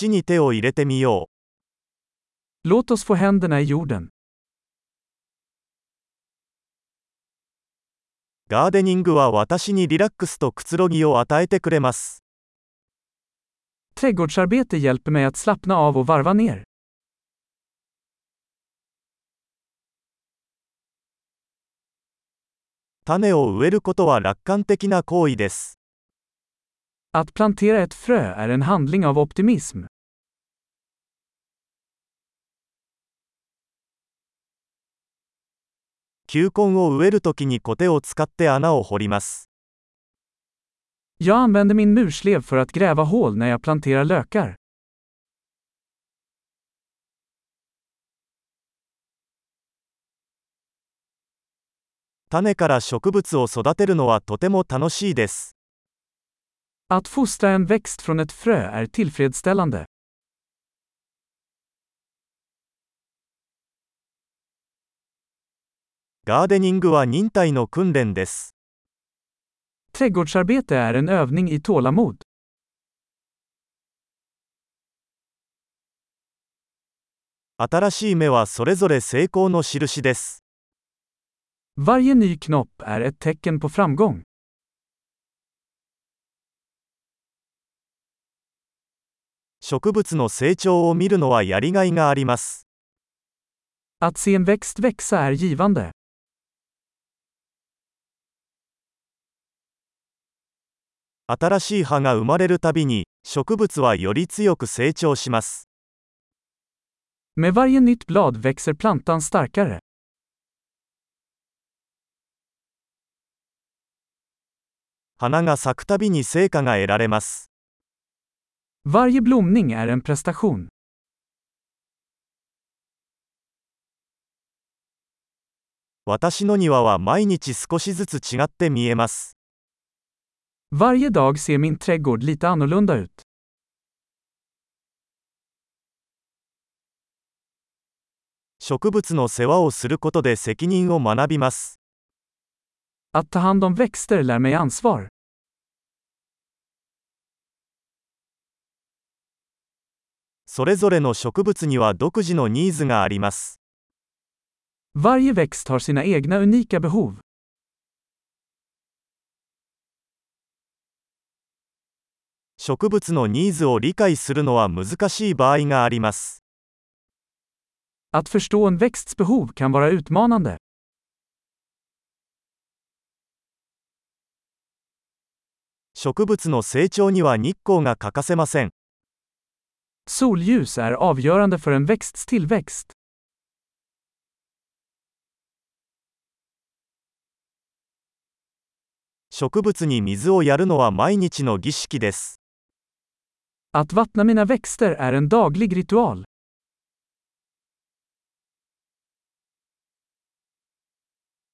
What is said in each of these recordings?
土に手を入れてみよう。Låt oss få händerna i jorden. ガーデニングは私にリラックスとくつろぎを与えてくれます。Trädgårdsarbete hjälper mig att slappna av och varva ner. 種を植えることは楽観的な行為です。Att plantera ett frö är en handling av optimism. 球根を植えるときにコテを使って穴を掘ります。Jag använder min murslev för att gräva hål när jag planterar lökar. 種から植物を育てるのはとても楽しいです。Att fostra en växt från ett frö är tillfredsställande. ガーデニングは忍耐の訓練です。Trädgårdsarbete är en övning i tålamod. 新しい芽はそれぞれ成功の印です。Varje ny knopp är ett tecken på framgång. 植物の成長を見るのはやりがいがあります。Att se en växt växa är givande. 新しい葉が生まれるたびに植物はより強く成長します花が咲くたびに成果が得られます。私の庭は毎日少しずつ違って見えます。Varje dag ser min trädgård lite annorlunda ut. 植物の世話をすることで責任を学びます。Att ta hand om växter lär mig ansvar. それぞれの植物には独自のニーズがあります。Varje växt har sina egna unika behov. 植物のニーズを理解するのは難しい場合があります。Att förstå en växts behov kan vara utmanande. 植物の成長には日光が欠かせません。Solljus är avgörande för en växts tillväxt. 植物に水をやるのは毎日の儀式です。Att vattna mina växter är en daglig ritual.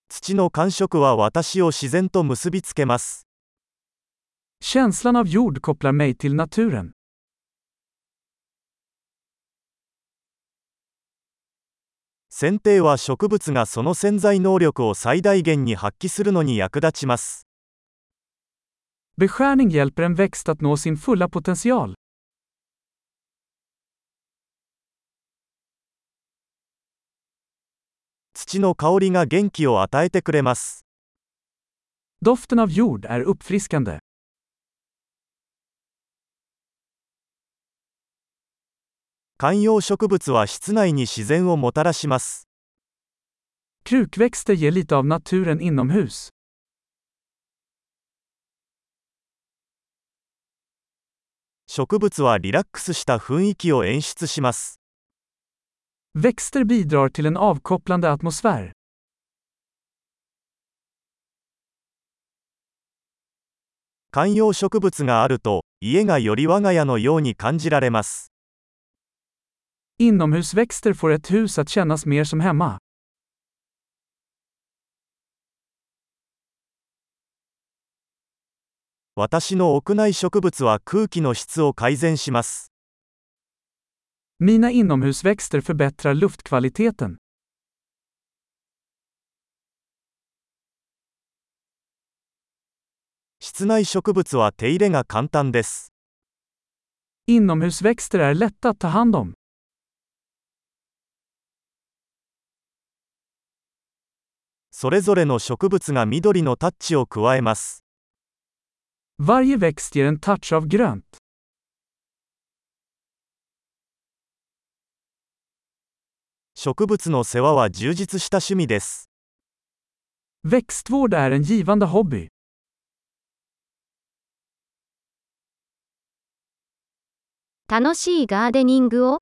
土の感触は私を自然と結びつけます。Känslan av jord kopplar mig till naturen. 剪定は植物がその潜在能力を最大限に発揮するのに役立ちます。Beskärning hjälper en växt att nå sin fulla potential. 土の香りが元気を与えてくれます。Doften av jord är uppfriskande. 観葉植物は室内に自然をもたらします。Krukväxter ger lite av naturen inomhus. 植物はリラックスした雰囲気を演出します。Växter bidrar till en avkopplande atmosfär. Inomhusväxter får ett hus att kännas mer som hemma. 私の屋内植物は空気の質を改善します。Mina inomhusväxter förbättrar luftkvaliteten. 室内植物は手入れが簡単です。Inomhusväxter är lätta att ta hand om. それぞれの植物が緑のタッチを加えます。Varje växt ger en touch av grönt. 植物の世話は充実した趣味です。Växtvård är en givande hobby. 楽しいガーデニングを